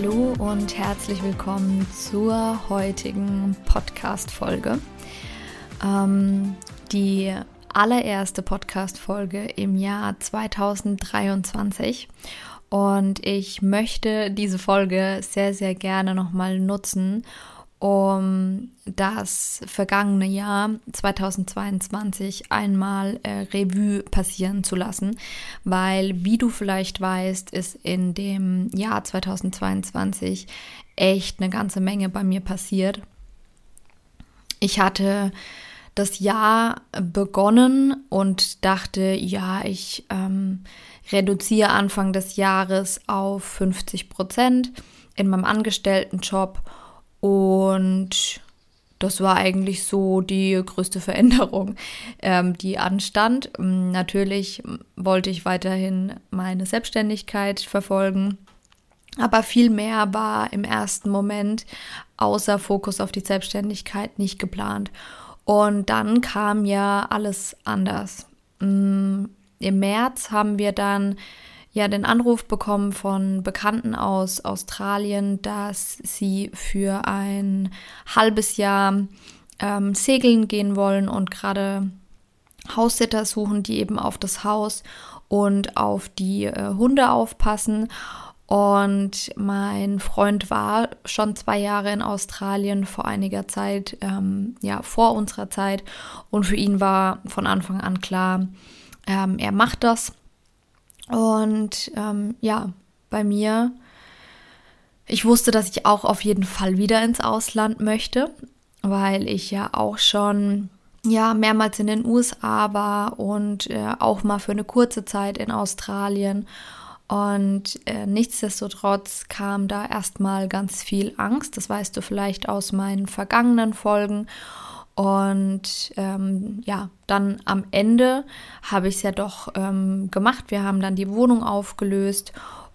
Hallo und herzlich willkommen zur heutigen Podcast-Folge. Ähm, die allererste Podcast-Folge im Jahr 2023. Und ich möchte diese Folge sehr, sehr gerne nochmal nutzen, um das vergangene Jahr 2022 einmal äh, Revue passieren zu lassen, weil, wie du vielleicht weißt, ist in dem Jahr 2022 echt eine ganze Menge bei mir passiert. Ich hatte das Jahr begonnen und dachte, ja, ich ähm, reduziere Anfang des Jahres auf 50 Prozent in meinem Angestelltenjob und das war eigentlich so die größte Veränderung, ähm, die anstand. Natürlich wollte ich weiterhin meine Selbstständigkeit verfolgen, aber viel mehr war im ersten Moment außer Fokus auf die Selbstständigkeit nicht geplant. Und dann kam ja alles anders. Mm, Im März haben wir dann ja den Anruf bekommen von Bekannten aus Australien, dass sie für ein halbes Jahr ähm, segeln gehen wollen und gerade Haussitter suchen, die eben auf das Haus und auf die äh, Hunde aufpassen. Und mein Freund war schon zwei Jahre in Australien vor einiger Zeit, ähm, ja, vor unserer Zeit. Und für ihn war von Anfang an klar, ähm, er macht das. Und ähm, ja, bei mir, ich wusste, dass ich auch auf jeden Fall wieder ins Ausland möchte, weil ich ja auch schon ja mehrmals in den USA war und äh, auch mal für eine kurze Zeit in Australien und äh, nichtsdestotrotz kam da erstmal ganz viel Angst. Das weißt du vielleicht aus meinen vergangenen Folgen. Und ähm, ja, dann am Ende habe ich es ja doch ähm, gemacht. Wir haben dann die Wohnung aufgelöst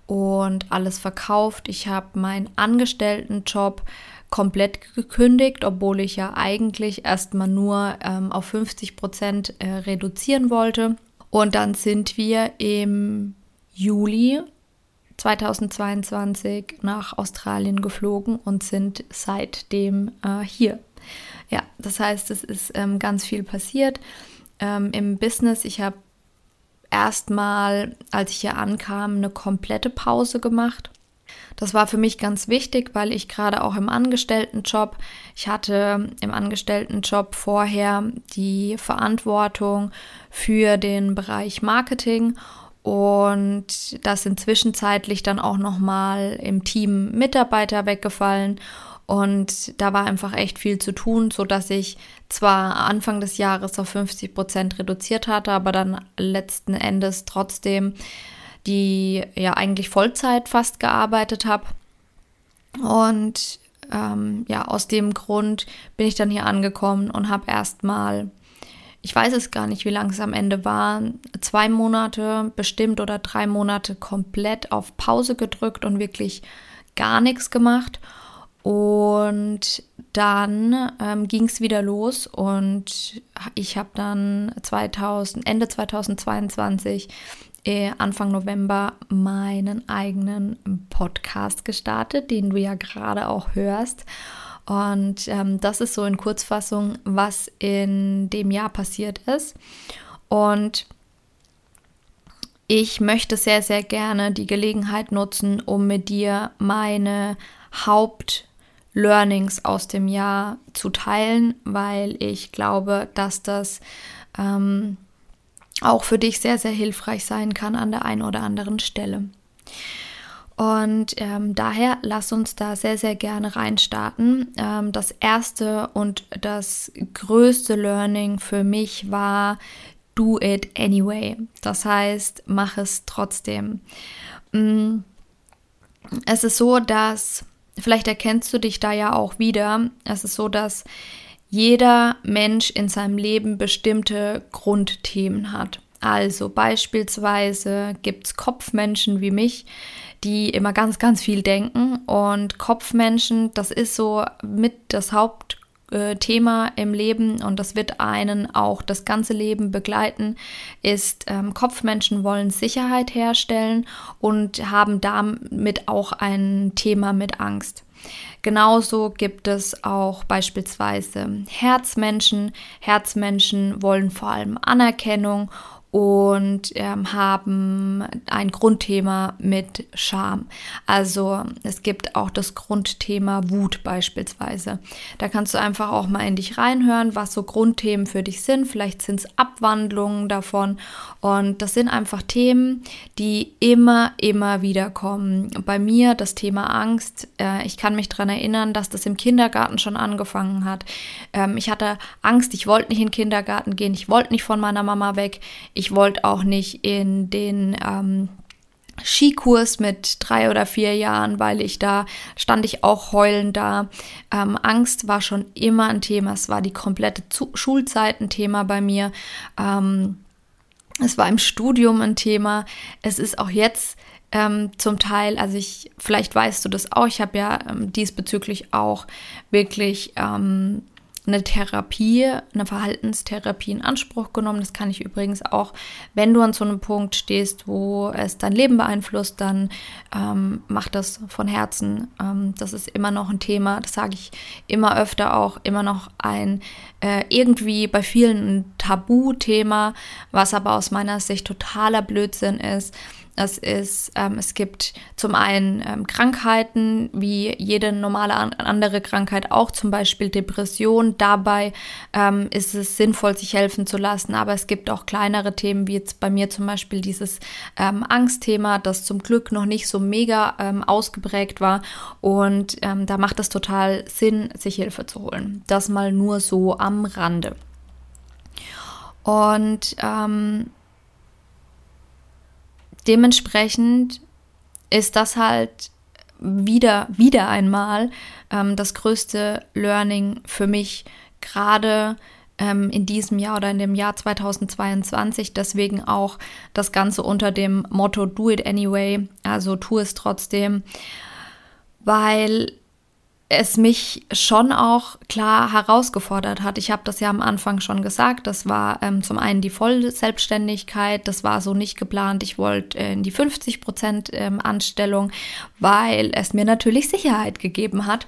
und alles verkauft. Ich habe meinen Angestelltenjob komplett gekündigt, obwohl ich ja eigentlich erstmal nur ähm, auf 50 Prozent äh, reduzieren wollte. Und dann sind wir im Juli 2022 nach Australien geflogen und sind seitdem äh, hier. Ja, das heißt, es ist ähm, ganz viel passiert ähm, im Business. Ich habe erstmal, als ich hier ankam, eine komplette Pause gemacht. Das war für mich ganz wichtig, weil ich gerade auch im Angestelltenjob, ich hatte im Angestelltenjob vorher die Verantwortung für den Bereich Marketing und das sind zwischenzeitlich dann auch nochmal im Team Mitarbeiter weggefallen. Und da war einfach echt viel zu tun, so dass ich zwar Anfang des Jahres auf 50 Prozent reduziert hatte, aber dann letzten Endes trotzdem die ja eigentlich Vollzeit fast gearbeitet habe. Und ähm, ja, aus dem Grund bin ich dann hier angekommen und habe erstmal ich weiß es gar nicht, wie lange es am Ende war, zwei Monate bestimmt oder drei Monate komplett auf Pause gedrückt und wirklich gar nichts gemacht. Und dann ähm, ging es wieder los und ich habe dann 2000, Ende 2022, äh, Anfang November, meinen eigenen Podcast gestartet, den du ja gerade auch hörst. Und ähm, das ist so in Kurzfassung, was in dem Jahr passiert ist. Und ich möchte sehr, sehr gerne die Gelegenheit nutzen, um mit dir meine Hauptlearnings aus dem Jahr zu teilen, weil ich glaube, dass das ähm, auch für dich sehr, sehr hilfreich sein kann an der einen oder anderen Stelle. Und ähm, daher lass uns da sehr, sehr gerne reinstarten. Ähm, das erste und das größte Learning für mich war, do it anyway. Das heißt, mach es trotzdem. Mm, es ist so, dass, vielleicht erkennst du dich da ja auch wieder, es ist so, dass jeder Mensch in seinem Leben bestimmte Grundthemen hat. Also beispielsweise gibt es Kopfmenschen wie mich, die immer ganz, ganz viel denken. Und Kopfmenschen, das ist so mit das Hauptthema im Leben und das wird einen auch das ganze Leben begleiten, ist ähm, Kopfmenschen wollen Sicherheit herstellen und haben damit auch ein Thema mit Angst. Genauso gibt es auch beispielsweise Herzmenschen. Herzmenschen wollen vor allem Anerkennung und ähm, haben ein Grundthema mit Scham. Also es gibt auch das Grundthema Wut beispielsweise. Da kannst du einfach auch mal in dich reinhören, was so Grundthemen für dich sind. Vielleicht sind es Abwandlungen davon. Und das sind einfach Themen, die immer, immer wieder kommen. Bei mir das Thema Angst. Äh, ich kann mich daran erinnern, dass das im Kindergarten schon angefangen hat. Ähm, ich hatte Angst, ich wollte nicht in den Kindergarten gehen, ich wollte nicht von meiner Mama weg. Ich ich wollte auch nicht in den ähm, Skikurs mit drei oder vier Jahren, weil ich da stand ich auch heulend da. Ähm, Angst war schon immer ein Thema. Es war die komplette Zu Schulzeit ein Thema bei mir. Ähm, es war im Studium ein Thema. Es ist auch jetzt ähm, zum Teil, also ich, vielleicht weißt du das auch, ich habe ja ähm, diesbezüglich auch wirklich ähm, eine Therapie, eine Verhaltenstherapie in Anspruch genommen. Das kann ich übrigens auch, wenn du an so einem Punkt stehst, wo es dein Leben beeinflusst, dann ähm, mach das von Herzen. Ähm, das ist immer noch ein Thema, das sage ich immer öfter auch, immer noch ein äh, irgendwie bei vielen ein Tabuthema, was aber aus meiner Sicht totaler Blödsinn ist. Es ist, ähm, es gibt zum einen ähm, Krankheiten, wie jede normale an andere Krankheit auch, zum Beispiel Depression. Dabei ähm, ist es sinnvoll, sich helfen zu lassen. Aber es gibt auch kleinere Themen, wie jetzt bei mir zum Beispiel dieses ähm, Angstthema, das zum Glück noch nicht so mega ähm, ausgeprägt war. Und ähm, da macht es total Sinn, sich Hilfe zu holen. Das mal nur so am Rande. Und dementsprechend ist das halt wieder, wieder einmal ähm, das größte Learning für mich, gerade ähm, in diesem Jahr oder in dem Jahr 2022. Deswegen auch das Ganze unter dem Motto Do it anyway, also tu es trotzdem, weil es mich schon auch klar herausgefordert hat. Ich habe das ja am Anfang schon gesagt. Das war ähm, zum einen die Vollselbstständigkeit. Das war so nicht geplant. Ich wollte äh, in die 50 Prozent ähm, Anstellung, weil es mir natürlich Sicherheit gegeben hat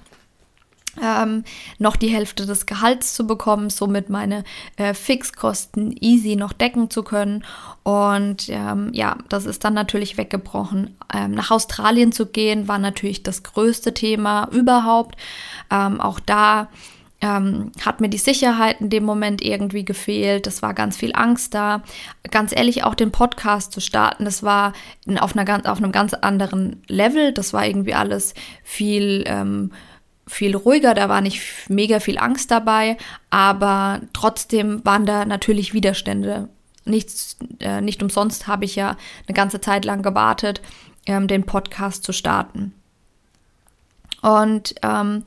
ähm, noch die Hälfte des Gehalts zu bekommen, somit meine äh, Fixkosten easy noch decken zu können. Und ähm, ja, das ist dann natürlich weggebrochen. Ähm, nach Australien zu gehen war natürlich das größte Thema überhaupt. Ähm, auch da ähm, hat mir die Sicherheit in dem Moment irgendwie gefehlt. Es war ganz viel Angst da. Ganz ehrlich, auch den Podcast zu starten, das war auf, einer, auf einem ganz anderen Level. Das war irgendwie alles viel ähm, viel ruhiger, da war nicht mega viel Angst dabei, aber trotzdem waren da natürlich Widerstände. Nichts, äh, nicht umsonst habe ich ja eine ganze Zeit lang gewartet, ähm, den Podcast zu starten. Und ähm,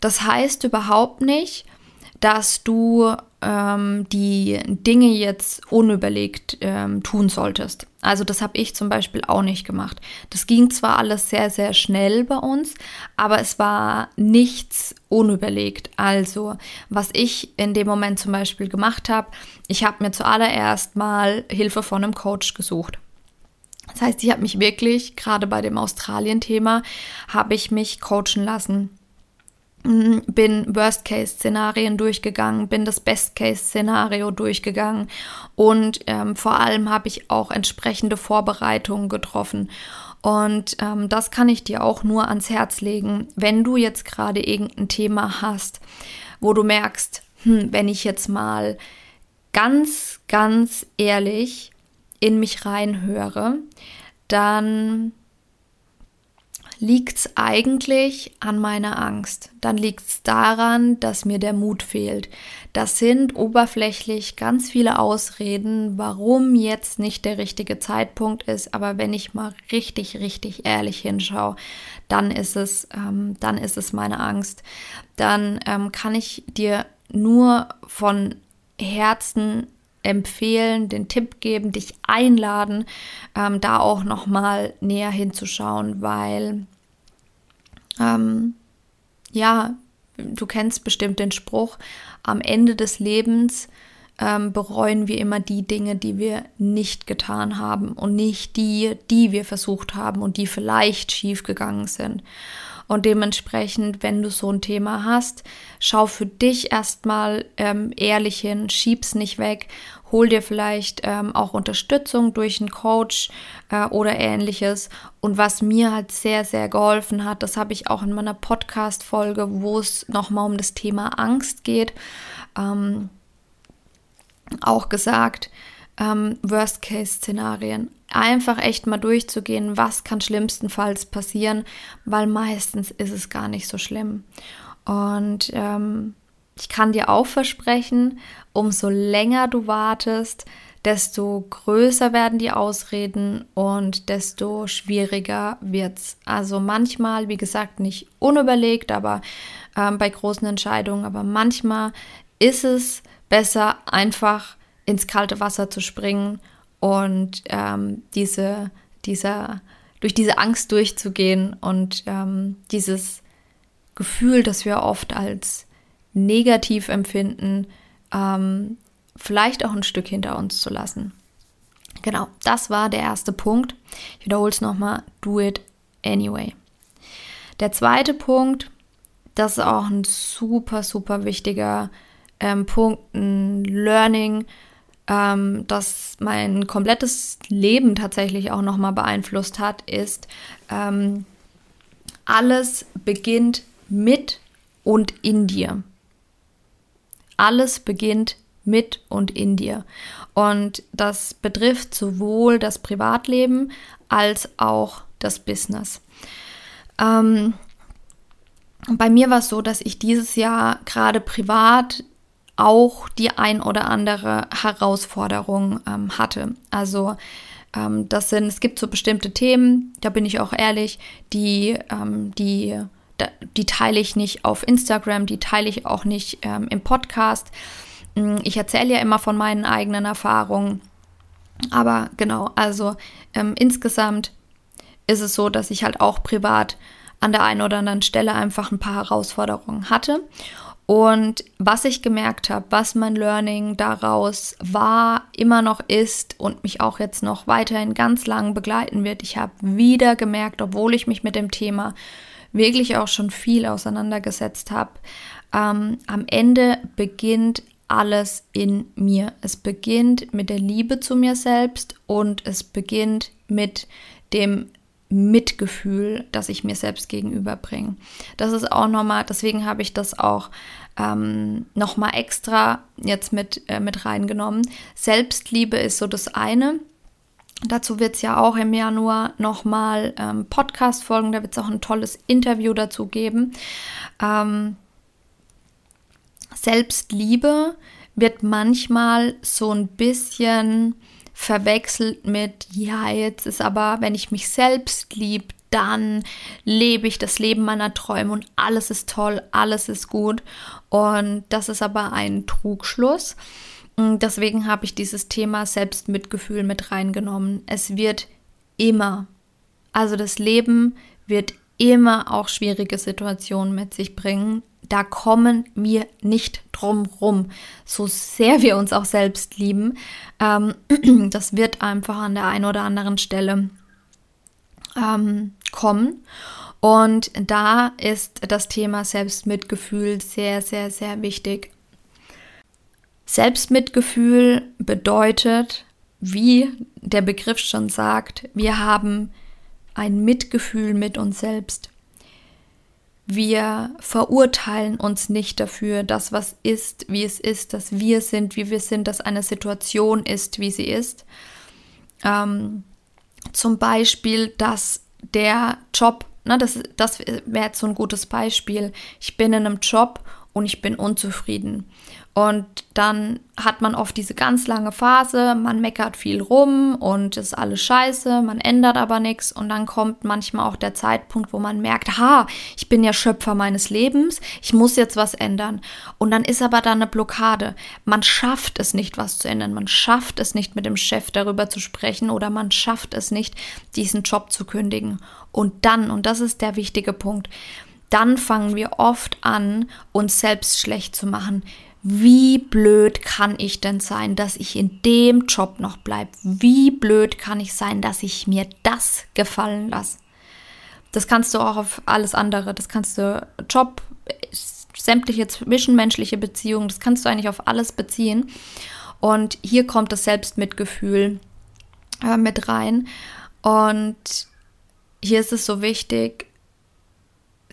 das heißt überhaupt nicht, dass du ähm, die Dinge jetzt unüberlegt ähm, tun solltest. Also das habe ich zum Beispiel auch nicht gemacht. Das ging zwar alles sehr, sehr schnell bei uns, aber es war nichts unüberlegt. Also was ich in dem Moment zum Beispiel gemacht habe, ich habe mir zuallererst mal Hilfe von einem Coach gesucht. Das heißt, ich habe mich wirklich, gerade bei dem Australien-Thema, habe ich mich coachen lassen bin Worst-Case-Szenarien durchgegangen, bin das Best-Case-Szenario durchgegangen und ähm, vor allem habe ich auch entsprechende Vorbereitungen getroffen. Und ähm, das kann ich dir auch nur ans Herz legen, wenn du jetzt gerade irgendein Thema hast, wo du merkst, hm, wenn ich jetzt mal ganz, ganz ehrlich in mich reinhöre, dann liegt es eigentlich an meiner Angst. Dann liegt es daran, dass mir der Mut fehlt. Das sind oberflächlich ganz viele Ausreden, warum jetzt nicht der richtige Zeitpunkt ist. Aber wenn ich mal richtig, richtig ehrlich hinschaue, dann ist es, ähm, dann ist es meine Angst. Dann ähm, kann ich dir nur von Herzen empfehlen, den Tipp geben, dich einladen, ähm, da auch noch mal näher hinzuschauen, weil ähm, ja, du kennst bestimmt den Spruch: Am Ende des Lebens ähm, bereuen wir immer die Dinge, die wir nicht getan haben und nicht die, die wir versucht haben und die vielleicht schief gegangen sind. Und dementsprechend, wenn du so ein Thema hast, schau für dich erstmal ähm, ehrlich hin, schieb's nicht weg, hol dir vielleicht ähm, auch Unterstützung durch einen Coach äh, oder ähnliches. Und was mir halt sehr, sehr geholfen hat, das habe ich auch in meiner Podcast-Folge, wo es nochmal um das Thema Angst geht, ähm, auch gesagt, ähm, Worst-Case-Szenarien einfach echt mal durchzugehen, was kann schlimmstenfalls passieren, weil meistens ist es gar nicht so schlimm. Und ähm, ich kann dir auch versprechen, umso länger du wartest, desto größer werden die Ausreden und desto schwieriger wird's. Also manchmal, wie gesagt, nicht unüberlegt, aber ähm, bei großen Entscheidungen, aber manchmal ist es besser, einfach ins kalte Wasser zu springen und ähm, diese, dieser, durch diese Angst durchzugehen und ähm, dieses Gefühl, das wir oft als negativ empfinden, ähm, vielleicht auch ein Stück hinter uns zu lassen. Genau, das war der erste Punkt. Ich wiederhole es nochmal, do it anyway. Der zweite Punkt, das ist auch ein super, super wichtiger ähm, Punkt, ein Learning, ähm, das mein komplettes Leben tatsächlich auch nochmal beeinflusst hat, ist, ähm, alles beginnt mit und in dir. Alles beginnt mit und in dir. Und das betrifft sowohl das Privatleben als auch das Business. Ähm, bei mir war es so, dass ich dieses Jahr gerade privat auch die ein oder andere Herausforderung ähm, hatte. Also ähm, das sind, es gibt so bestimmte Themen, da bin ich auch ehrlich, die, ähm, die, die teile ich nicht auf Instagram, die teile ich auch nicht ähm, im Podcast. Mm, ich erzähle ja immer von meinen eigenen Erfahrungen. Aber genau, also ähm, insgesamt ist es so, dass ich halt auch privat an der einen oder anderen Stelle einfach ein paar Herausforderungen hatte. Und was ich gemerkt habe, was mein Learning daraus war, immer noch ist und mich auch jetzt noch weiterhin ganz lang begleiten wird, ich habe wieder gemerkt, obwohl ich mich mit dem Thema wirklich auch schon viel auseinandergesetzt habe, ähm, am Ende beginnt alles in mir. Es beginnt mit der Liebe zu mir selbst und es beginnt mit dem Mitgefühl, das ich mir selbst gegenüberbringe. Das ist auch nochmal, deswegen habe ich das auch ähm, nochmal extra jetzt mit, äh, mit reingenommen. Selbstliebe ist so das eine. Dazu wird es ja auch im Januar nochmal ähm, Podcast folgen, da wird es auch ein tolles Interview dazu geben. Ähm, Selbstliebe wird manchmal so ein bisschen verwechselt mit, ja, jetzt ist aber, wenn ich mich selbst liebe, dann lebe ich das Leben meiner Träume und alles ist toll, alles ist gut. Und das ist aber ein Trugschluss. Deswegen habe ich dieses Thema Selbstmitgefühl mit reingenommen. Es wird immer, also das Leben wird immer auch schwierige Situationen mit sich bringen da kommen wir nicht drum rum. So sehr wir uns auch selbst lieben, ähm, das wird einfach an der einen oder anderen Stelle ähm, kommen. Und da ist das Thema Selbstmitgefühl sehr, sehr, sehr wichtig. Selbstmitgefühl bedeutet, wie der Begriff schon sagt, wir haben ein Mitgefühl mit uns selbst. Wir verurteilen uns nicht dafür, dass was ist, wie es ist, dass wir sind, wie wir sind, dass eine Situation ist, wie sie ist. Ähm, zum Beispiel, dass der Job ne, das, das wäre jetzt so ein gutes Beispiel. Ich bin in einem Job und ich bin unzufrieden. Und dann hat man oft diese ganz lange Phase, man meckert viel rum und ist alles scheiße, man ändert aber nichts und dann kommt manchmal auch der Zeitpunkt, wo man merkt, ha, ich bin ja Schöpfer meines Lebens, ich muss jetzt was ändern. Und dann ist aber da eine Blockade. Man schafft es nicht, was zu ändern, man schafft es nicht, mit dem Chef darüber zu sprechen oder man schafft es nicht, diesen Job zu kündigen. Und dann, und das ist der wichtige Punkt, dann fangen wir oft an, uns selbst schlecht zu machen wie blöd kann ich denn sein, dass ich in dem Job noch bleibe? Wie blöd kann ich sein, dass ich mir das gefallen lasse? Das kannst du auch auf alles andere. Das kannst du Job, sämtliche zwischenmenschliche Beziehungen, das kannst du eigentlich auf alles beziehen. Und hier kommt das Selbstmitgefühl äh, mit rein. Und hier ist es so wichtig,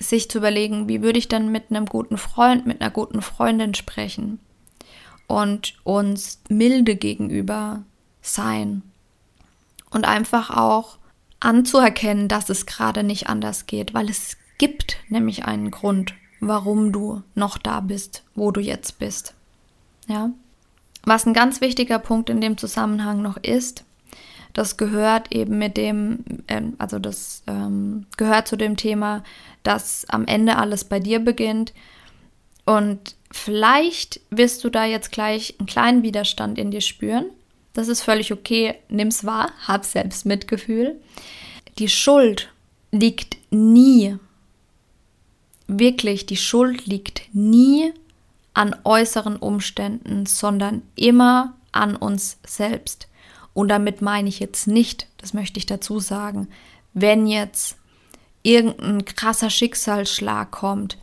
sich zu überlegen, wie würde ich dann mit einem guten Freund, mit einer guten Freundin sprechen und uns milde gegenüber sein und einfach auch anzuerkennen, dass es gerade nicht anders geht, weil es gibt nämlich einen Grund, warum du noch da bist, wo du jetzt bist. Ja? Was ein ganz wichtiger Punkt in dem Zusammenhang noch ist, das gehört eben mit dem, äh, also das ähm, gehört zu dem Thema, dass am Ende alles bei dir beginnt. Und vielleicht wirst du da jetzt gleich einen kleinen Widerstand in dir spüren. Das ist völlig okay. Nimm's wahr, hab selbst Mitgefühl. Die Schuld liegt nie, wirklich, die Schuld liegt nie an äußeren Umständen, sondern immer an uns selbst. Und damit meine ich jetzt nicht, das möchte ich dazu sagen, wenn jetzt irgendein krasser Schicksalsschlag kommt,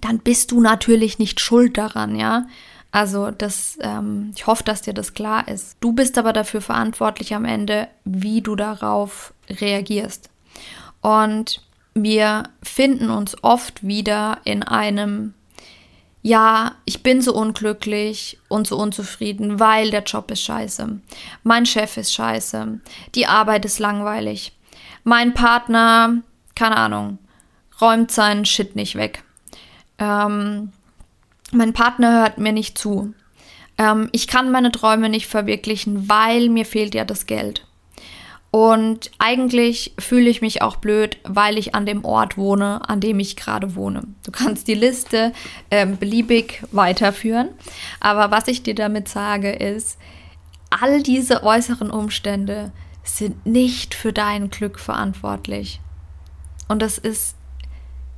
dann bist du natürlich nicht schuld daran, ja. Also das, ähm, ich hoffe, dass dir das klar ist. Du bist aber dafür verantwortlich am Ende, wie du darauf reagierst. Und wir finden uns oft wieder in einem ja, ich bin so unglücklich und so unzufrieden, weil der Job ist scheiße. Mein Chef ist scheiße. Die Arbeit ist langweilig. Mein Partner, keine Ahnung, räumt seinen Shit nicht weg. Ähm, mein Partner hört mir nicht zu. Ähm, ich kann meine Träume nicht verwirklichen, weil mir fehlt ja das Geld. Und eigentlich fühle ich mich auch blöd, weil ich an dem Ort wohne, an dem ich gerade wohne. Du kannst die Liste äh, beliebig weiterführen. Aber was ich dir damit sage, ist, all diese äußeren Umstände sind nicht für dein Glück verantwortlich. Und das ist,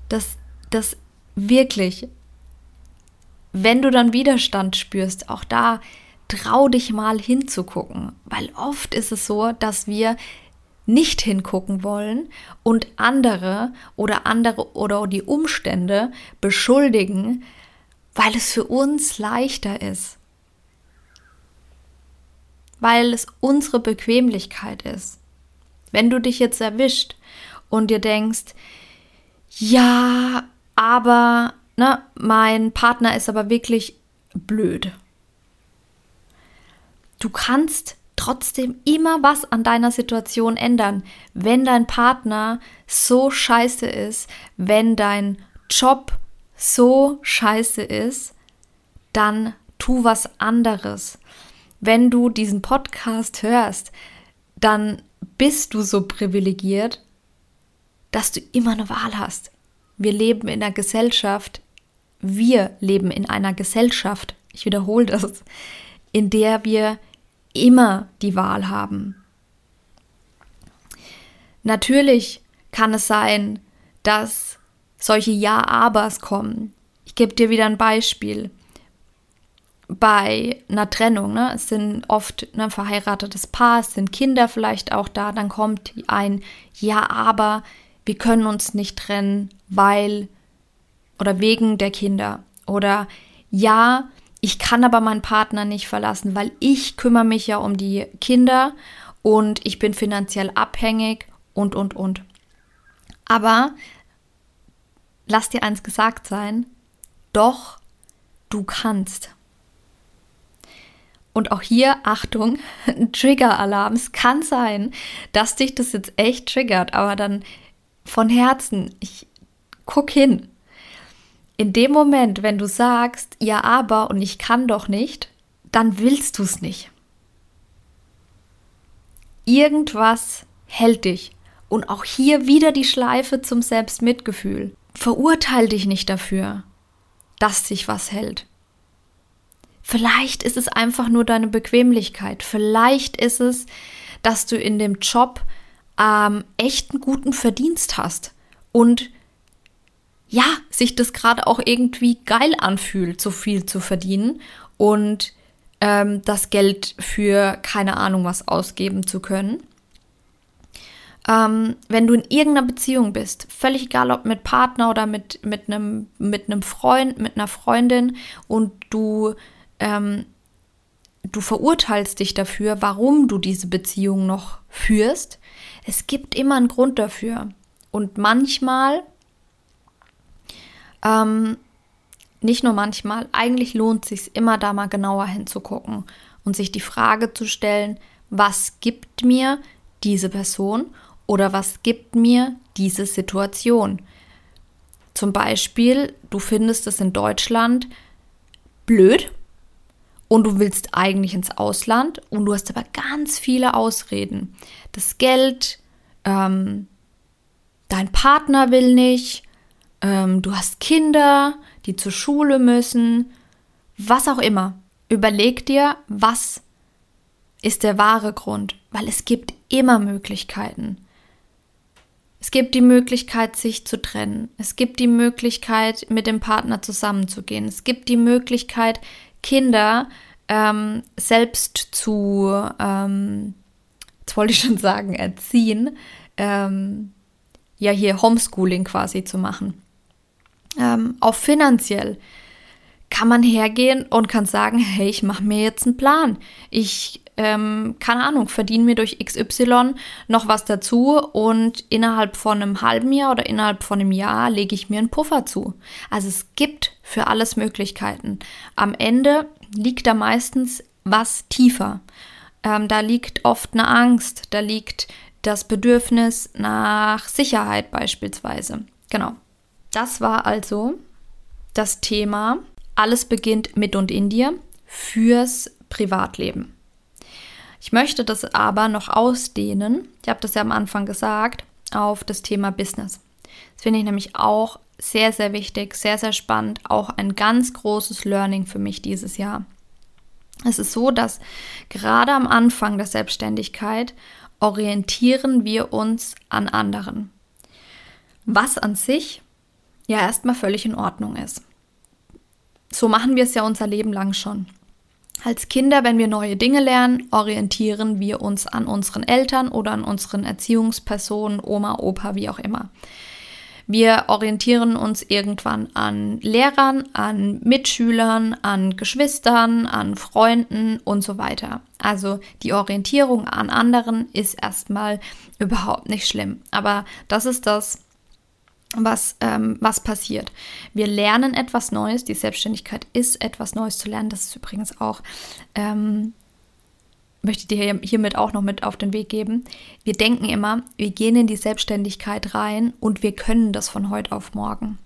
das, das wirklich, wenn du dann Widerstand spürst, auch da trau dich mal hinzugucken, weil oft ist es so, dass wir nicht hingucken wollen und andere oder andere oder die Umstände beschuldigen, weil es für uns leichter ist. Weil es unsere Bequemlichkeit ist. Wenn du dich jetzt erwischt und dir denkst, ja, aber ne, mein Partner ist aber wirklich blöd du kannst trotzdem immer was an deiner Situation ändern. Wenn dein Partner so scheiße ist, wenn dein Job so scheiße ist, dann tu was anderes. Wenn du diesen Podcast hörst, dann bist du so privilegiert, dass du immer eine Wahl hast. Wir leben in einer Gesellschaft, wir leben in einer Gesellschaft, ich wiederhole das, in der wir immer die Wahl haben. Natürlich kann es sein, dass solche Ja-Abers kommen. Ich gebe dir wieder ein Beispiel. Bei einer Trennung, ne, es sind oft ein ne, verheiratetes Paar, es sind Kinder vielleicht auch da, dann kommt ein Ja, aber wir können uns nicht trennen, weil oder wegen der Kinder. Oder ja, ich kann aber meinen Partner nicht verlassen, weil ich kümmere mich ja um die Kinder und ich bin finanziell abhängig und, und, und. Aber lass dir eins gesagt sein, doch du kannst. Und auch hier, Achtung, Trigger-Alarm. Es kann sein, dass dich das jetzt echt triggert, aber dann von Herzen, ich guck hin. In dem Moment, wenn du sagst, ja, aber und ich kann doch nicht, dann willst du es nicht. Irgendwas hält dich. Und auch hier wieder die Schleife zum Selbstmitgefühl. Verurteil dich nicht dafür, dass sich was hält. Vielleicht ist es einfach nur deine Bequemlichkeit. Vielleicht ist es, dass du in dem Job ähm, echt einen guten Verdienst hast und ja, sich das gerade auch irgendwie geil anfühlt, so viel zu verdienen und ähm, das Geld für keine Ahnung was ausgeben zu können. Ähm, wenn du in irgendeiner Beziehung bist, völlig egal ob mit Partner oder mit, mit, einem, mit einem Freund, mit einer Freundin und du, ähm, du verurteilst dich dafür, warum du diese Beziehung noch führst, es gibt immer einen Grund dafür. Und manchmal, ähm, nicht nur manchmal, eigentlich lohnt es sich immer da mal genauer hinzugucken und sich die Frage zu stellen, was gibt mir diese Person oder was gibt mir diese Situation? Zum Beispiel, du findest es in Deutschland blöd und du willst eigentlich ins Ausland und du hast aber ganz viele Ausreden. Das Geld, ähm, dein Partner will nicht, ähm, du hast Kinder, die zur Schule müssen, was auch immer. Überleg dir, was ist der wahre Grund, weil es gibt immer Möglichkeiten. Es gibt die Möglichkeit, sich zu trennen. Es gibt die Möglichkeit, mit dem Partner zusammenzugehen. Es gibt die Möglichkeit, Kinder ähm, selbst zu, ähm, jetzt wollte ich schon sagen, erziehen, ähm, ja hier Homeschooling quasi zu machen. Ähm, auch finanziell kann man hergehen und kann sagen, hey, ich mache mir jetzt einen Plan. Ich ähm, keine Ahnung, verdiene mir durch XY noch was dazu und innerhalb von einem halben Jahr oder innerhalb von einem Jahr lege ich mir einen Puffer zu. Also es gibt für alles Möglichkeiten. Am Ende liegt da meistens was tiefer. Ähm, da liegt oft eine Angst, da liegt das Bedürfnis nach Sicherheit beispielsweise. Genau. Das war also das Thema Alles beginnt mit und in dir fürs Privatleben. Ich möchte das aber noch ausdehnen, ich habe das ja am Anfang gesagt, auf das Thema Business. Das finde ich nämlich auch sehr, sehr wichtig, sehr, sehr spannend, auch ein ganz großes Learning für mich dieses Jahr. Es ist so, dass gerade am Anfang der Selbstständigkeit orientieren wir uns an anderen. Was an sich ja erstmal völlig in Ordnung ist. So machen wir es ja unser Leben lang schon. Als Kinder, wenn wir neue Dinge lernen, orientieren wir uns an unseren Eltern oder an unseren Erziehungspersonen, Oma, Opa, wie auch immer. Wir orientieren uns irgendwann an Lehrern, an Mitschülern, an Geschwistern, an Freunden und so weiter. Also die Orientierung an anderen ist erstmal überhaupt nicht schlimm. Aber das ist das, was, ähm, was passiert. Wir lernen etwas Neues. Die Selbstständigkeit ist etwas Neues zu lernen. Das ist übrigens auch, ähm, möchte ich dir hiermit auch noch mit auf den Weg geben. Wir denken immer, wir gehen in die Selbstständigkeit rein und wir können das von heute auf morgen.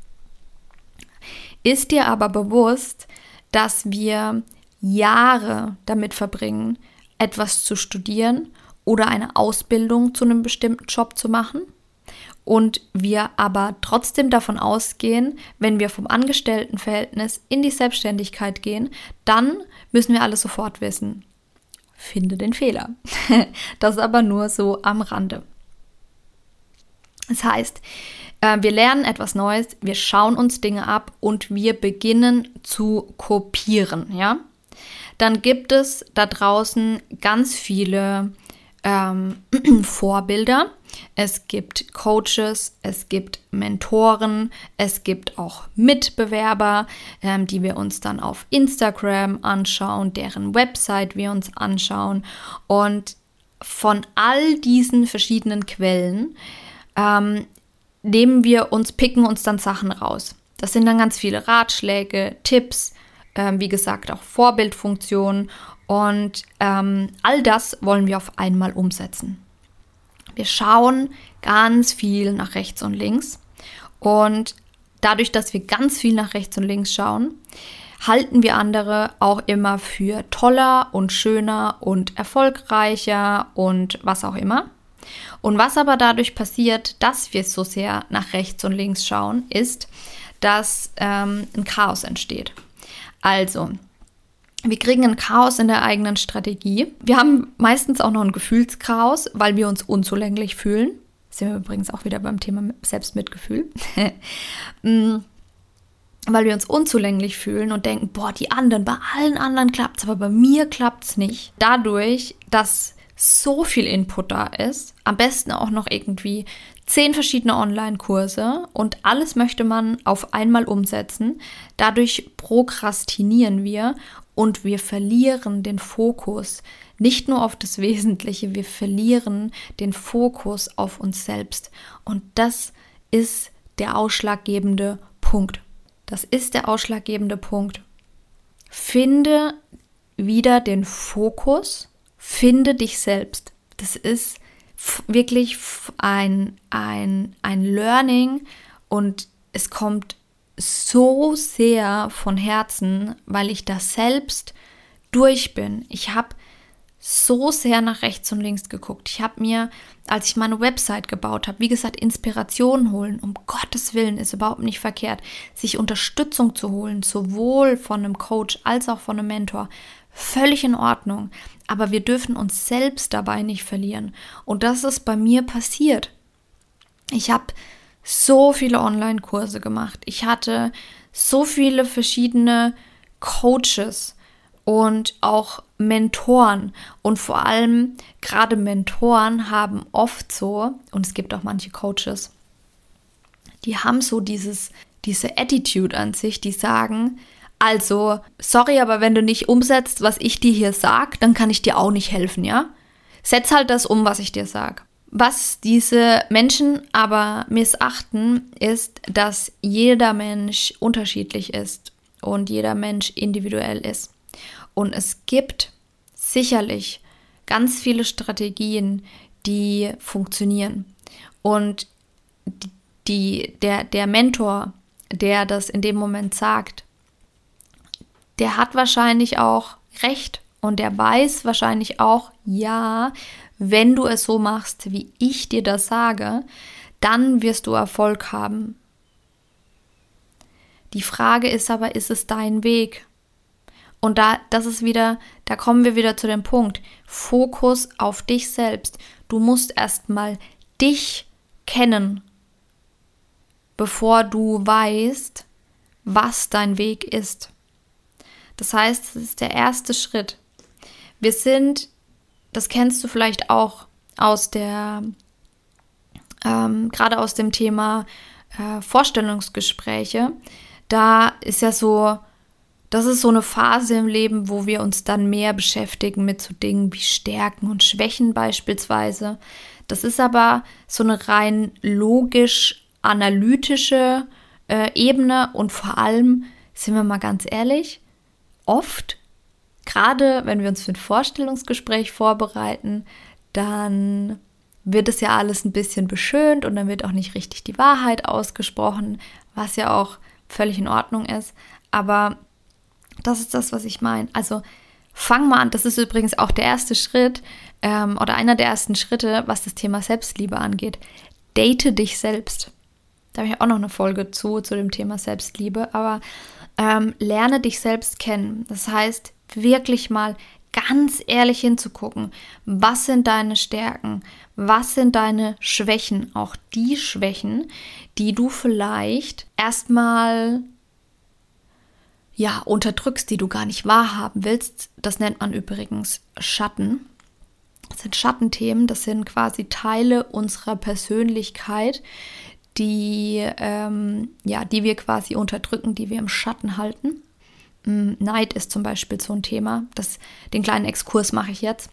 Ist dir aber bewusst, dass wir Jahre damit verbringen, etwas zu studieren oder eine Ausbildung zu einem bestimmten Job zu machen? Und wir aber trotzdem davon ausgehen, wenn wir vom Angestelltenverhältnis in die Selbstständigkeit gehen, dann müssen wir alles sofort wissen. Finde den Fehler. das aber nur so am Rande. Das heißt, äh, wir lernen etwas Neues, wir schauen uns Dinge ab und wir beginnen zu kopieren, ja? Dann gibt es da draußen ganz viele ähm, Vorbilder. Es gibt Coaches, es gibt Mentoren, es gibt auch Mitbewerber, ähm, die wir uns dann auf Instagram anschauen, deren Website wir uns anschauen. Und von all diesen verschiedenen Quellen ähm, nehmen wir uns, picken uns dann Sachen raus. Das sind dann ganz viele Ratschläge, Tipps, ähm, wie gesagt auch Vorbildfunktionen und ähm, all das wollen wir auf einmal umsetzen. Wir schauen ganz viel nach rechts und links. Und dadurch, dass wir ganz viel nach rechts und links schauen, halten wir andere auch immer für toller und schöner und erfolgreicher und was auch immer. Und was aber dadurch passiert, dass wir so sehr nach rechts und links schauen, ist, dass ähm, ein Chaos entsteht. Also, wir kriegen ein Chaos in der eigenen Strategie. Wir haben meistens auch noch ein Gefühlschaos, weil wir uns unzulänglich fühlen. Sind wir übrigens auch wieder beim Thema Selbstmitgefühl. Mm, weil wir uns unzulänglich fühlen und denken, boah, die anderen, bei allen anderen klappt es, aber bei mir klappt es nicht. Dadurch, dass so viel Input da ist, am besten auch noch irgendwie zehn verschiedene Online-Kurse und alles möchte man auf einmal umsetzen. Dadurch prokrastinieren wir und wir verlieren den Fokus nicht nur auf das Wesentliche, wir verlieren den Fokus auf uns selbst. Und das ist der ausschlaggebende Punkt. Das ist der ausschlaggebende Punkt. Finde wieder den Fokus, finde dich selbst. Das ist wirklich ein, ein, ein Learning und es kommt so sehr von Herzen, weil ich da selbst durch bin. Ich habe so sehr nach rechts und links geguckt. Ich habe mir, als ich meine Website gebaut habe, wie gesagt, Inspiration holen. Um Gottes Willen ist überhaupt nicht verkehrt, sich Unterstützung zu holen, sowohl von einem Coach als auch von einem Mentor. Völlig in Ordnung. Aber wir dürfen uns selbst dabei nicht verlieren. Und das ist bei mir passiert. Ich habe so viele Online-Kurse gemacht. Ich hatte so viele verschiedene Coaches und auch Mentoren. Und vor allem gerade Mentoren haben oft so, und es gibt auch manche Coaches, die haben so dieses, diese Attitude an sich, die sagen, also, sorry, aber wenn du nicht umsetzt, was ich dir hier sag, dann kann ich dir auch nicht helfen, ja? Setz halt das um, was ich dir sag. Was diese Menschen aber missachten, ist, dass jeder Mensch unterschiedlich ist und jeder Mensch individuell ist. Und es gibt sicherlich ganz viele Strategien, die funktionieren. Und die, der, der Mentor, der das in dem Moment sagt, der hat wahrscheinlich auch recht und der weiß wahrscheinlich auch, ja, wenn du es so machst, wie ich dir das sage, dann wirst du Erfolg haben. Die Frage ist aber, ist es dein Weg? Und da, das ist wieder, da kommen wir wieder zu dem Punkt. Fokus auf dich selbst. Du musst erstmal dich kennen, bevor du weißt, was dein Weg ist. Das heißt, es ist der erste Schritt. Wir sind das kennst du vielleicht auch aus der, ähm, gerade aus dem Thema äh, Vorstellungsgespräche. Da ist ja so, das ist so eine Phase im Leben, wo wir uns dann mehr beschäftigen mit so Dingen wie Stärken und Schwächen beispielsweise. Das ist aber so eine rein logisch-analytische äh, Ebene und vor allem, sind wir mal ganz ehrlich, oft gerade wenn wir uns für ein Vorstellungsgespräch vorbereiten, dann wird es ja alles ein bisschen beschönt und dann wird auch nicht richtig die Wahrheit ausgesprochen, was ja auch völlig in Ordnung ist. Aber das ist das, was ich meine. Also fang mal an, das ist übrigens auch der erste Schritt ähm, oder einer der ersten Schritte, was das Thema Selbstliebe angeht. Date dich selbst. Da habe ich auch noch eine Folge zu, zu dem Thema Selbstliebe. Aber ähm, lerne dich selbst kennen. Das heißt, wirklich mal ganz ehrlich hinzugucken, was sind deine Stärken, was sind deine Schwächen, auch die Schwächen, die du vielleicht erstmal ja, unterdrückst, die du gar nicht wahrhaben willst. Das nennt man übrigens Schatten. Das sind Schattenthemen, das sind quasi Teile unserer Persönlichkeit, die, ähm, ja, die wir quasi unterdrücken, die wir im Schatten halten. Mm, Neid ist zum Beispiel so ein Thema. Das, den kleinen Exkurs mache ich jetzt.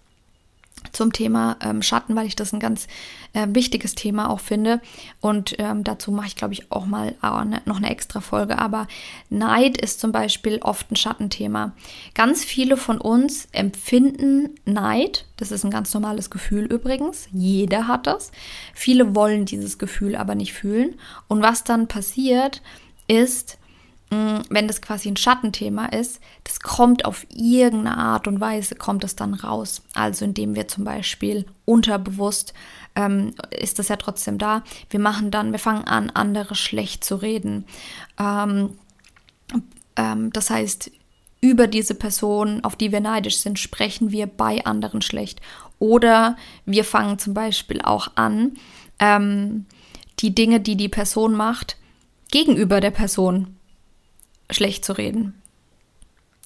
zum Thema ähm, Schatten, weil ich das ein ganz äh, wichtiges Thema auch finde. Und ähm, dazu mache ich, glaube ich, auch mal äh, noch eine extra Folge. Aber Neid ist zum Beispiel oft ein Schattenthema. Ganz viele von uns empfinden Neid. Das ist ein ganz normales Gefühl übrigens. Jeder hat das. Viele wollen dieses Gefühl aber nicht fühlen. Und was dann passiert, ist, wenn das quasi ein Schattenthema ist, das kommt auf irgendeine Art und Weise, kommt es dann raus. Also indem wir zum Beispiel unterbewusst, ähm, ist das ja trotzdem da, wir machen dann, wir fangen an, andere schlecht zu reden. Ähm, ähm, das heißt, über diese Person, auf die wir neidisch sind, sprechen wir bei anderen schlecht. Oder wir fangen zum Beispiel auch an, ähm, die Dinge, die die Person macht, gegenüber der Person schlecht zu reden.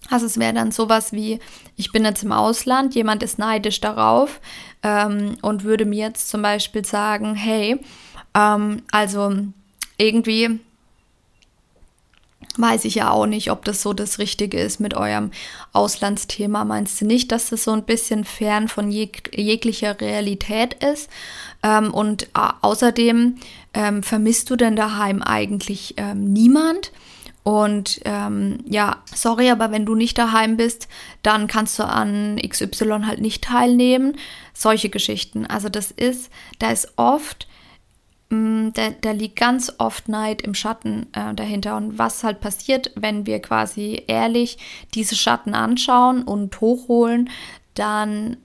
Also es wäre dann sowas wie, ich bin jetzt im Ausland, jemand ist neidisch darauf ähm, und würde mir jetzt zum Beispiel sagen, hey, ähm, also irgendwie weiß ich ja auch nicht, ob das so das Richtige ist mit eurem Auslandsthema. Meinst du nicht, dass das so ein bisschen fern von jeg jeglicher Realität ist? Ähm, und äh, außerdem ähm, vermisst du denn daheim eigentlich ähm, niemand? Und ähm, ja, sorry, aber wenn du nicht daheim bist, dann kannst du an XY halt nicht teilnehmen. Solche Geschichten. Also das ist, da ist oft, mh, mm, da, da, liegt ganz oft Neid im Schatten äh, dahinter. Und was halt passiert, wenn wir quasi ehrlich diese Schatten anschauen und hochholen, dann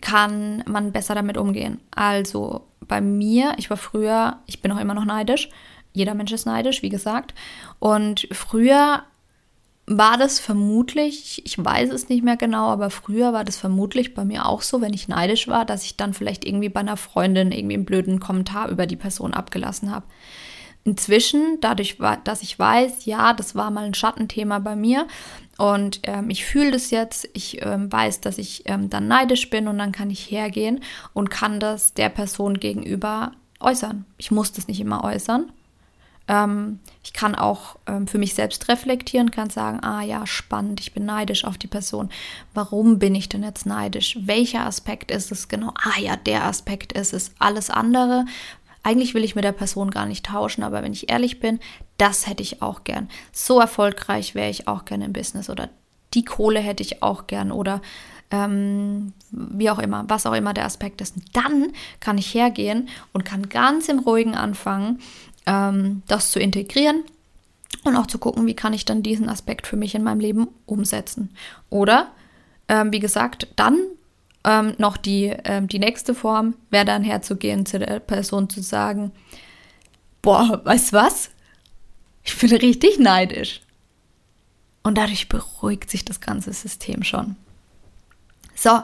kann man besser damit umgehen. Also bei mir, ich war früher, ich bin auch immer noch neidisch, jeder Mensch ist neidisch, wie gesagt. Und früher war das vermutlich, ich weiß es nicht mehr genau, aber früher war das vermutlich bei mir auch so, wenn ich neidisch war, dass ich dann vielleicht irgendwie bei einer Freundin irgendwie einen blöden Kommentar über die Person abgelassen habe. Inzwischen, dadurch, dass ich weiß, ja, das war mal ein Schattenthema bei mir und ähm, ich fühle das jetzt, ich ähm, weiß, dass ich ähm, dann neidisch bin und dann kann ich hergehen und kann das der Person gegenüber äußern. Ich muss das nicht immer äußern, ähm, ich kann auch ähm, für mich selbst reflektieren, kann sagen, ah ja, spannend, ich bin neidisch auf die Person. Warum bin ich denn jetzt neidisch? Welcher Aspekt ist es genau? Ah ja, der Aspekt ist es. Alles andere, eigentlich will ich mit der Person gar nicht tauschen, aber wenn ich ehrlich bin, das hätte ich auch gern. So erfolgreich wäre ich auch gern im Business oder die Kohle hätte ich auch gern oder ähm, wie auch immer, was auch immer der Aspekt ist. dann kann ich hergehen und kann ganz im Ruhigen anfangen, ähm, das zu integrieren und auch zu gucken, wie kann ich dann diesen Aspekt für mich in meinem Leben umsetzen. Oder, ähm, wie gesagt, dann ähm, noch die, ähm, die nächste Form wäre dann herzugehen zu der Person zu sagen, boah, weißt du was? Ich bin richtig neidisch. Und dadurch beruhigt sich das ganze System schon. So,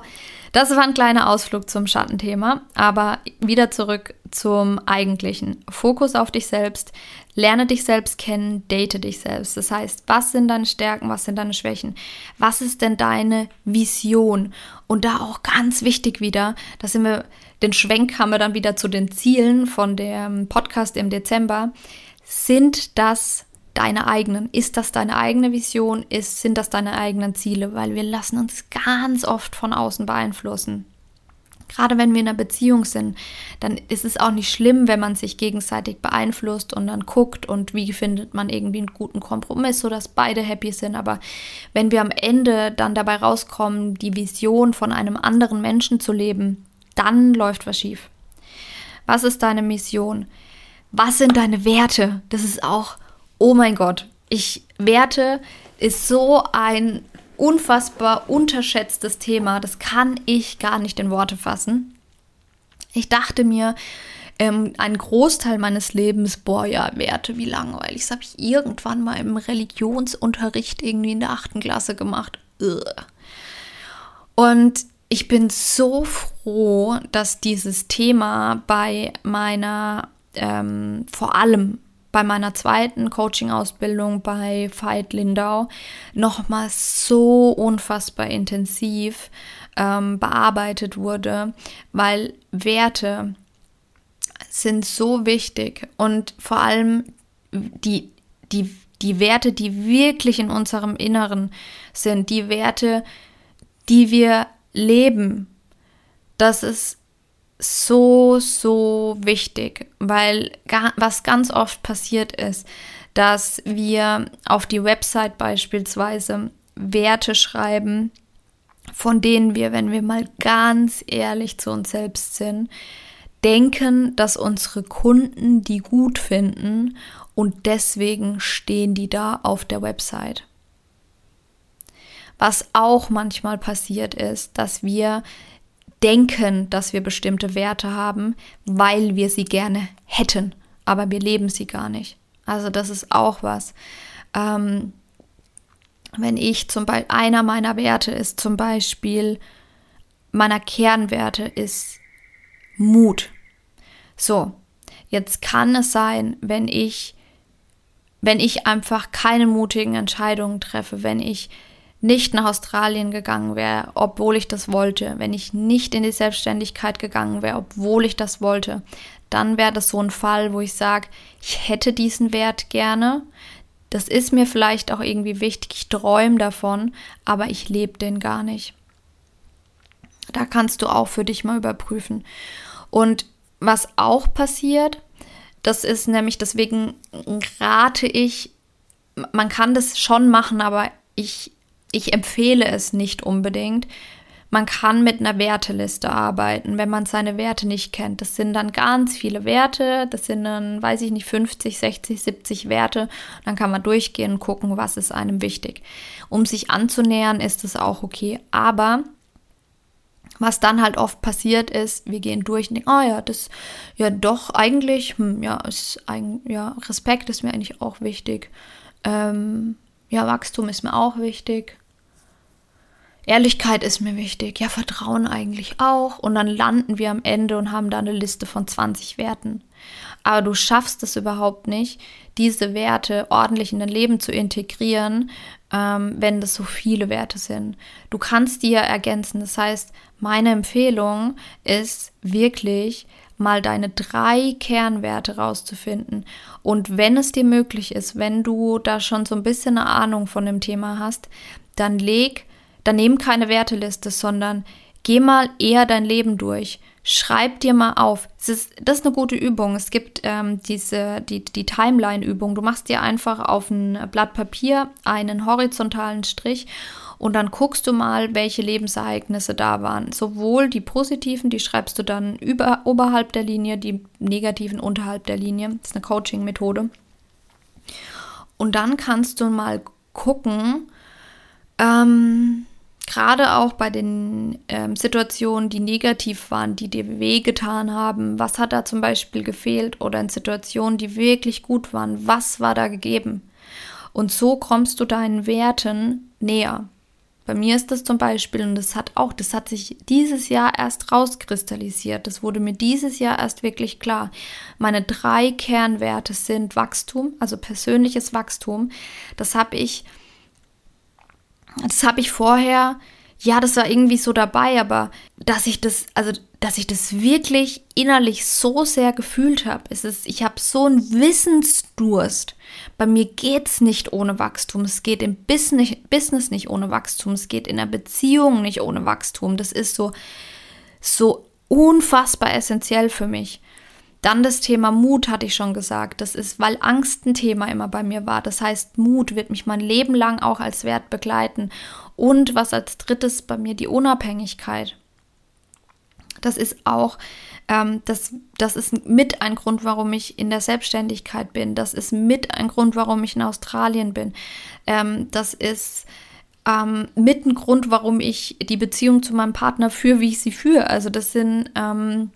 das war ein kleiner Ausflug zum Schattenthema, aber wieder zurück zum eigentlichen. Fokus auf dich selbst, lerne dich selbst kennen, date dich selbst. Das heißt, was sind deine Stärken, was sind deine Schwächen? Was ist denn deine Vision? Und da auch ganz wichtig wieder, da sind wir, den Schwenk haben wir dann wieder zu den Zielen von dem Podcast im Dezember. Sind das deine eigenen? Ist das deine eigene Vision? Ist, sind das deine eigenen Ziele? Weil wir lassen uns ganz oft von außen beeinflussen. Gerade wenn wir in einer Beziehung sind, dann ist es auch nicht schlimm, wenn man sich gegenseitig beeinflusst und dann guckt und wie findet man irgendwie einen guten Kompromiss, sodass beide happy sind. Aber wenn wir am Ende dann dabei rauskommen, die Vision von einem anderen Menschen zu leben, dann läuft was schief. Was ist deine Mission? Was sind deine Werte? Das ist auch oh mein Gott, ich Werte ist so ein unfassbar unterschätztes Thema. Das kann ich gar nicht in Worte fassen. Ich dachte mir, ähm, ein Großteil meines Lebens, boah, ja, Werte, wie langweilig. Das habe ich irgendwann mal im Religionsunterricht irgendwie in der achten Klasse gemacht. Und ich bin so froh, dass dieses Thema bei meiner, ähm, vor allem bei meiner zweiten Coaching-Ausbildung bei Veit Lindau nochmal so unfassbar intensiv ähm, bearbeitet wurde, weil Werte sind so wichtig und vor allem die, die, die Werte, die wirklich in unserem Inneren sind, die Werte, die wir leben, das ist so, so wichtig, weil was ganz oft passiert ist, dass wir auf die Website beispielsweise Werte schreiben, von denen wir, wenn wir mal ganz ehrlich zu uns selbst sind, denken, dass unsere Kunden die gut finden und deswegen stehen die da auf der Website. Was auch manchmal passiert ist, dass wir denken, dass wir bestimmte Werte haben, weil wir sie gerne hätten, aber wir leben sie gar nicht. Also das ist auch was. Ähm, wenn ich zum Beispiel, einer meiner Werte ist zum Beispiel, meiner Kernwerte ist Mut. So, jetzt kann es sein, wenn ich, wenn ich einfach keine mutigen Entscheidungen treffe, wenn ich nicht nach Australien gegangen wäre, obwohl ich das wollte, wenn ich nicht in die Selbstständigkeit gegangen wäre, obwohl ich das wollte, dann wäre das so ein Fall, wo ich sage, ich hätte diesen Wert gerne. Das ist mir vielleicht auch irgendwie wichtig, ich träume davon, aber ich lebe den gar nicht. Da kannst du auch für dich mal überprüfen. Und was auch passiert, das ist nämlich, deswegen rate ich, man kann das schon machen, aber ich ich empfehle es nicht unbedingt. Man kann mit einer Werteliste arbeiten, wenn man seine Werte nicht kennt. Das sind dann ganz viele Werte, das sind dann, weiß ich nicht, 50, 60, 70 Werte. Dann kann man durchgehen und gucken, was ist einem wichtig. Um sich anzunähern, ist es auch okay. Aber was dann halt oft passiert ist, wir gehen durch und denken, oh ja, das, ja doch, eigentlich, hm, ja, ist, ja, Respekt ist mir eigentlich auch wichtig. Ähm, ja, Wachstum ist mir auch wichtig. Ehrlichkeit ist mir wichtig, ja, Vertrauen eigentlich auch. Und dann landen wir am Ende und haben da eine Liste von 20 Werten. Aber du schaffst es überhaupt nicht, diese Werte ordentlich in dein Leben zu integrieren, ähm, wenn das so viele Werte sind. Du kannst die ja ergänzen. Das heißt, meine Empfehlung ist wirklich, mal deine drei Kernwerte rauszufinden. Und wenn es dir möglich ist, wenn du da schon so ein bisschen eine Ahnung von dem Thema hast, dann leg nimm keine Werteliste, sondern geh mal eher dein Leben durch. Schreib dir mal auf. Das ist, das ist eine gute Übung. Es gibt ähm, diese, die, die Timeline-Übung. Du machst dir einfach auf ein Blatt Papier einen horizontalen Strich und dann guckst du mal, welche Lebensereignisse da waren. Sowohl die positiven, die schreibst du dann über, oberhalb der Linie, die negativen unterhalb der Linie. Das ist eine Coaching-Methode. Und dann kannst du mal gucken, ähm, gerade auch bei den ähm, Situationen, die negativ waren, die dir wehgetan haben, was hat da zum Beispiel gefehlt oder in Situationen, die wirklich gut waren, was war da gegeben? Und so kommst du deinen Werten näher. Bei mir ist das zum Beispiel, und das hat auch, das hat sich dieses Jahr erst rauskristallisiert. Das wurde mir dieses Jahr erst wirklich klar. Meine drei Kernwerte sind Wachstum, also persönliches Wachstum. Das habe ich das habe ich vorher, ja, das war irgendwie so dabei, aber dass ich das, also dass ich das wirklich innerlich so sehr gefühlt habe, ist es, ich habe so einen Wissensdurst. Bei mir geht es nicht ohne Wachstum. Es geht im Business, Business nicht ohne Wachstum. Es geht in der Beziehung nicht ohne Wachstum. Das ist so, so unfassbar essentiell für mich. Dann das Thema Mut hatte ich schon gesagt. Das ist, weil Angst ein Thema immer bei mir war. Das heißt, Mut wird mich mein Leben lang auch als Wert begleiten. Und was als drittes bei mir die Unabhängigkeit. Das ist auch, ähm, das, das ist mit ein Grund, warum ich in der Selbstständigkeit bin. Das ist mit ein Grund, warum ich in Australien bin. Ähm, das ist ähm, mit ein Grund, warum ich die Beziehung zu meinem Partner führe, wie ich sie führe. Also das sind ähm,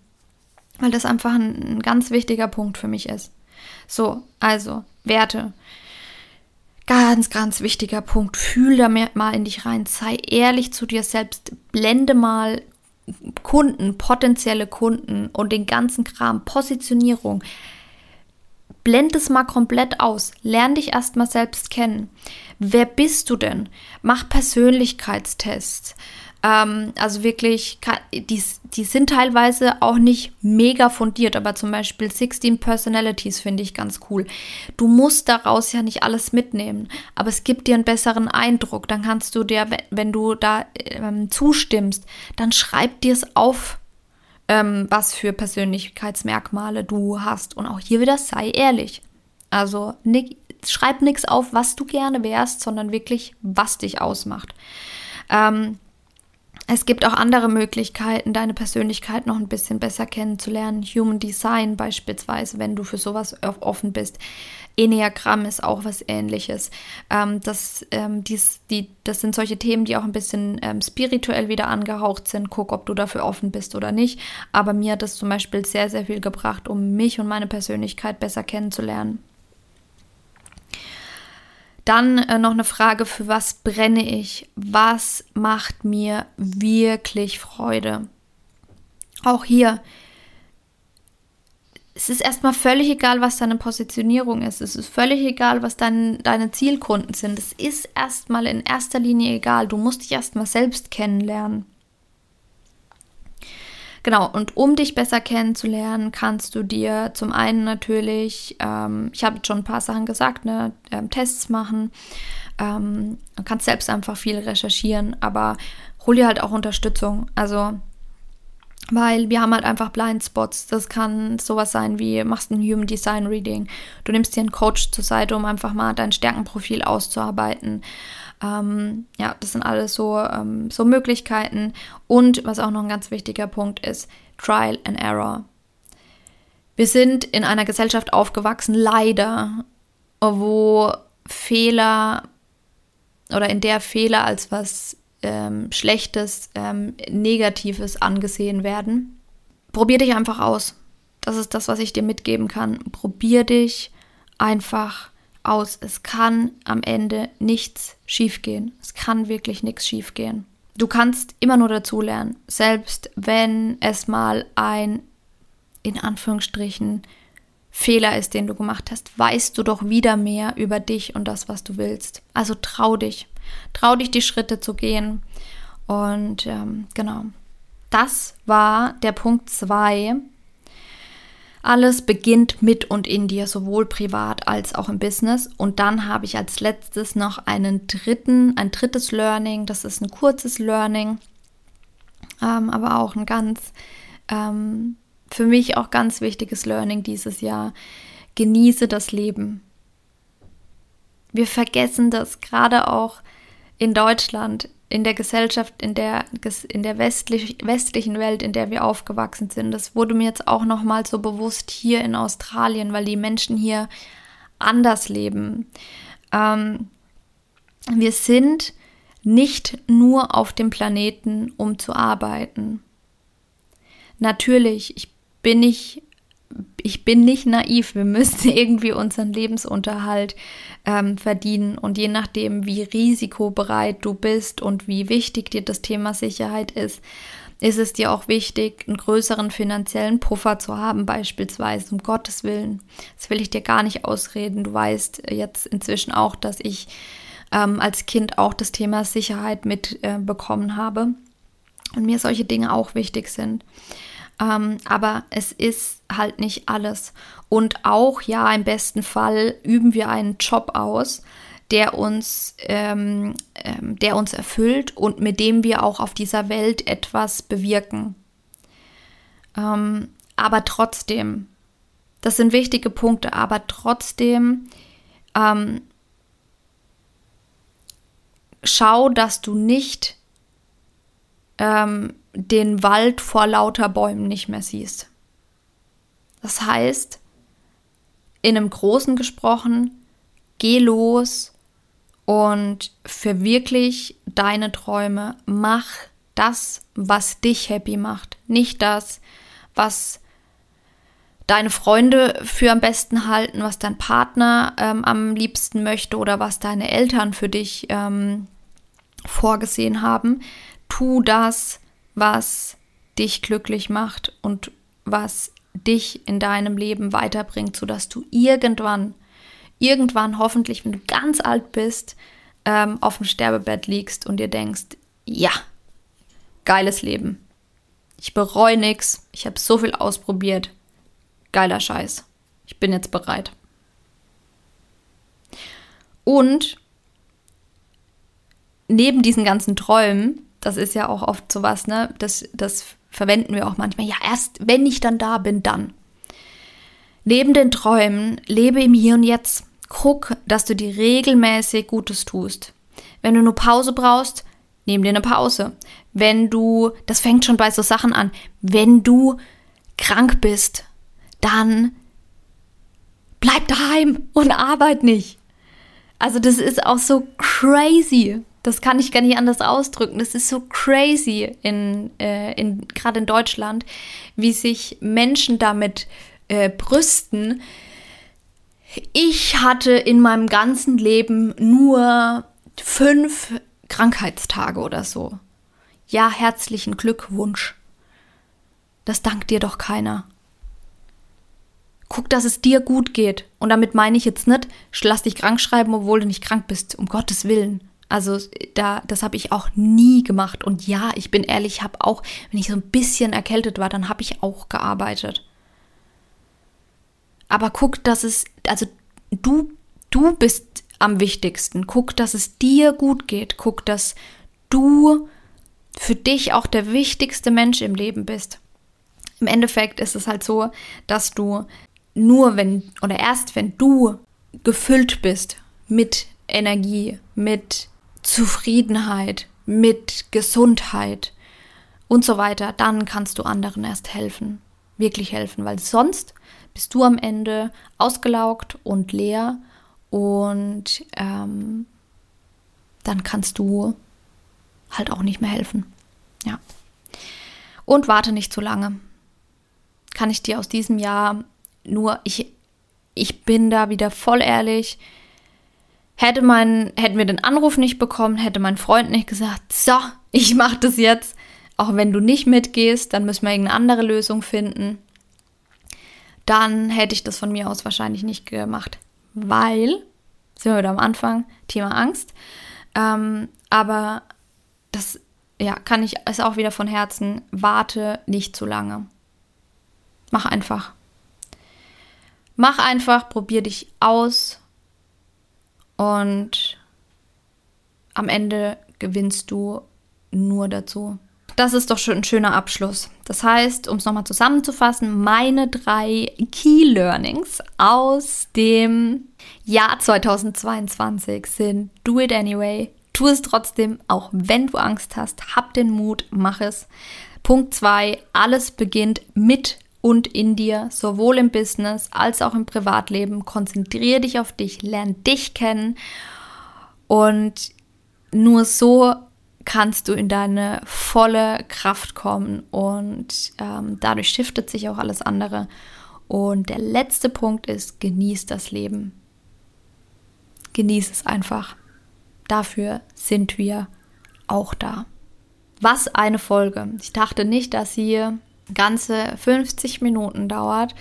weil das einfach ein, ein ganz wichtiger Punkt für mich ist. So, also Werte. Ganz, ganz wichtiger Punkt. Fühl da mal in dich rein. Sei ehrlich zu dir selbst. Blende mal Kunden, potenzielle Kunden und den ganzen Kram, Positionierung. Blend es mal komplett aus. Lern dich erstmal selbst kennen. Wer bist du denn? Mach Persönlichkeitstests. Ähm, also wirklich, die, die sind teilweise auch nicht mega fundiert, aber zum Beispiel 16 Personalities finde ich ganz cool. Du musst daraus ja nicht alles mitnehmen, aber es gibt dir einen besseren Eindruck. Dann kannst du dir, wenn du da ähm, zustimmst, dann schreib dir es auf ähm, was für Persönlichkeitsmerkmale du hast. Und auch hier wieder sei ehrlich. Also nick, schreib nichts auf, was du gerne wärst, sondern wirklich, was dich ausmacht. Ähm, es gibt auch andere Möglichkeiten, deine Persönlichkeit noch ein bisschen besser kennenzulernen. Human Design beispielsweise, wenn du für sowas offen bist. Enneagramm ist auch was ähnliches. Ähm, das, ähm, dies, die, das sind solche Themen, die auch ein bisschen ähm, spirituell wieder angehaucht sind. Guck, ob du dafür offen bist oder nicht. Aber mir hat das zum Beispiel sehr, sehr viel gebracht, um mich und meine Persönlichkeit besser kennenzulernen. Dann äh, noch eine Frage, für was brenne ich? Was macht mir wirklich Freude? Auch hier, es ist erstmal völlig egal, was deine Positionierung ist. Es ist völlig egal, was dein, deine Zielkunden sind. Es ist erstmal in erster Linie egal. Du musst dich erstmal selbst kennenlernen. Genau, und um dich besser kennenzulernen, kannst du dir zum einen natürlich, ähm, ich habe schon ein paar Sachen gesagt, ne, ähm, Tests machen. Ähm, kannst selbst einfach viel recherchieren, aber hol dir halt auch Unterstützung. Also, weil wir haben halt einfach Blindspots. Das kann sowas sein wie, machst ein Human Design Reading. Du nimmst dir einen Coach zur Seite, um einfach mal dein Stärkenprofil auszuarbeiten. Ähm, ja, das sind alles so, ähm, so Möglichkeiten. Und was auch noch ein ganz wichtiger Punkt ist, Trial and Error. Wir sind in einer Gesellschaft aufgewachsen, leider, wo Fehler oder in der Fehler als was ähm, Schlechtes, ähm, Negatives angesehen werden. Probier dich einfach aus. Das ist das, was ich dir mitgeben kann. Probier dich einfach aus. Es kann am Ende nichts schiefgehen. Es kann wirklich nichts schiefgehen. Du kannst immer nur dazulernen, selbst wenn es mal ein, in Anführungsstrichen, Fehler ist, den du gemacht hast, weißt du doch wieder mehr über dich und das, was du willst. Also trau dich. Trau dich, die Schritte zu gehen. Und ähm, genau. Das war der Punkt 2 alles beginnt mit und in dir, sowohl privat als auch im Business. Und dann habe ich als letztes noch einen dritten, ein drittes Learning. Das ist ein kurzes Learning, ähm, aber auch ein ganz, ähm, für mich auch ganz wichtiges Learning dieses Jahr. Genieße das Leben. Wir vergessen das gerade auch in Deutschland in der Gesellschaft, in der, in der westlich, westlichen Welt, in der wir aufgewachsen sind. Das wurde mir jetzt auch nochmal so bewusst hier in Australien, weil die Menschen hier anders leben. Ähm, wir sind nicht nur auf dem Planeten, um zu arbeiten. Natürlich, ich bin nicht ich bin nicht naiv, wir müssen irgendwie unseren Lebensunterhalt ähm, verdienen. Und je nachdem, wie risikobereit du bist und wie wichtig dir das Thema Sicherheit ist, ist es dir auch wichtig, einen größeren finanziellen Puffer zu haben, beispielsweise, um Gottes Willen. Das will ich dir gar nicht ausreden. Du weißt jetzt inzwischen auch, dass ich ähm, als Kind auch das Thema Sicherheit mitbekommen äh, habe und mir solche Dinge auch wichtig sind. Ähm, aber es ist halt nicht alles. Und auch, ja, im besten Fall üben wir einen Job aus, der uns, ähm, ähm, der uns erfüllt und mit dem wir auch auf dieser Welt etwas bewirken. Ähm, aber trotzdem, das sind wichtige Punkte, aber trotzdem ähm, schau, dass du nicht ähm, den Wald vor lauter Bäumen nicht mehr siehst. Das heißt, in einem Großen gesprochen, geh los und verwirklich deine Träume. Mach das, was dich happy macht. Nicht das, was deine Freunde für am besten halten, was dein Partner ähm, am liebsten möchte oder was deine Eltern für dich ähm, vorgesehen haben. Tu das, was dich glücklich macht und was dich in deinem Leben weiterbringt, sodass du irgendwann, irgendwann hoffentlich, wenn du ganz alt bist, ähm, auf dem Sterbebett liegst und dir denkst, ja, geiles Leben. Ich bereue nichts, ich habe so viel ausprobiert. Geiler Scheiß. Ich bin jetzt bereit. Und neben diesen ganzen Träumen das ist ja auch oft sowas, ne? Das, das verwenden wir auch manchmal. Ja, erst wenn ich dann da bin, dann. Neben den Träumen, lebe im Hier und Jetzt. Guck, dass du dir regelmäßig Gutes tust. Wenn du nur Pause brauchst, nimm dir eine Pause. Wenn du, das fängt schon bei so Sachen an, wenn du krank bist, dann bleib daheim und arbeit nicht. Also das ist auch so crazy. Das kann ich gar nicht anders ausdrücken. Das ist so crazy in, äh, in gerade in Deutschland, wie sich Menschen damit äh, brüsten. Ich hatte in meinem ganzen Leben nur fünf Krankheitstage oder so. Ja, herzlichen Glückwunsch. Das dankt dir doch keiner. Guck, dass es dir gut geht. Und damit meine ich jetzt nicht, lass dich krank schreiben, obwohl du nicht krank bist, um Gottes Willen. Also da, das habe ich auch nie gemacht. Und ja, ich bin ehrlich, ich habe auch, wenn ich so ein bisschen erkältet war, dann habe ich auch gearbeitet. Aber guck, dass es, also du, du bist am wichtigsten. Guck, dass es dir gut geht. Guck, dass du für dich auch der wichtigste Mensch im Leben bist. Im Endeffekt ist es halt so, dass du nur wenn oder erst wenn du gefüllt bist mit Energie, mit Zufriedenheit, mit Gesundheit und so weiter, dann kannst du anderen erst helfen, wirklich helfen, weil sonst bist du am Ende ausgelaugt und leer und ähm, dann kannst du halt auch nicht mehr helfen. Ja. Und warte nicht zu lange. Kann ich dir aus diesem Jahr nur, ich, ich bin da wieder voll ehrlich, Hätte mein, hätten wir den Anruf nicht bekommen, hätte mein Freund nicht gesagt, so, ich mache das jetzt. Auch wenn du nicht mitgehst, dann müssen wir irgendeine andere Lösung finden. Dann hätte ich das von mir aus wahrscheinlich nicht gemacht. Weil, sind wir wieder am Anfang, Thema Angst. Ähm, aber das, ja, kann ich, ist auch wieder von Herzen, warte nicht zu lange. Mach einfach. Mach einfach, probier dich aus und am Ende gewinnst du nur dazu. Das ist doch schon ein schöner Abschluss. Das heißt, um es nochmal zusammenzufassen, meine drei Key Learnings aus dem Jahr 2022 sind Do it anyway, tu es trotzdem, auch wenn du Angst hast, hab den Mut, mach es. Punkt zwei: alles beginnt mit und in dir, sowohl im Business als auch im Privatleben. Konzentriere dich auf dich, lern dich kennen und nur so kannst du in deine volle Kraft kommen und ähm, dadurch shiftet sich auch alles andere. Und der letzte Punkt ist, genieß das Leben. Genieß es einfach. Dafür sind wir auch da. Was eine Folge. Ich dachte nicht, dass sie ganze 50 Minuten dauert.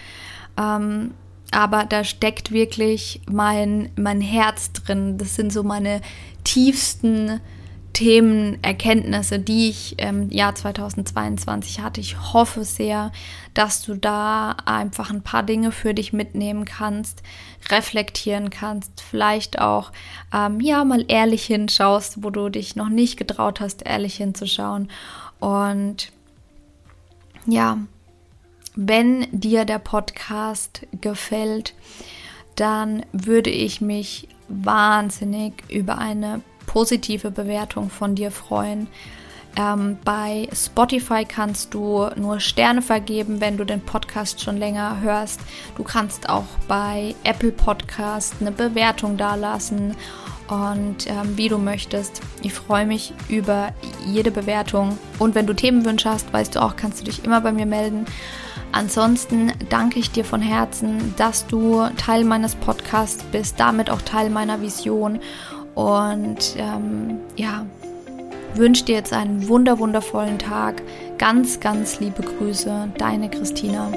Ähm, aber da steckt wirklich mein, mein Herz drin. Das sind so meine tiefsten Themen, Erkenntnisse, die ich im Jahr 2022 hatte. Ich hoffe sehr, dass du da einfach ein paar Dinge für dich mitnehmen kannst, reflektieren kannst, vielleicht auch ähm, ja mal ehrlich hinschaust, wo du dich noch nicht getraut hast, ehrlich hinzuschauen. Und ja, wenn dir der Podcast gefällt, dann würde ich mich wahnsinnig über eine positive Bewertung von dir freuen. Ähm, bei Spotify kannst du nur Sterne vergeben, wenn du den Podcast schon länger hörst. Du kannst auch bei Apple Podcast eine Bewertung dalassen und ähm, wie du möchtest. Ich freue mich über jede Bewertung. Und wenn du Themenwünsche hast, weißt du auch, kannst du dich immer bei mir melden. Ansonsten danke ich dir von Herzen, dass du Teil meines Podcasts bist, damit auch Teil meiner Vision. Und ähm, ja, wünsche dir jetzt einen wunder wundervollen Tag. Ganz, ganz liebe Grüße, deine Christina.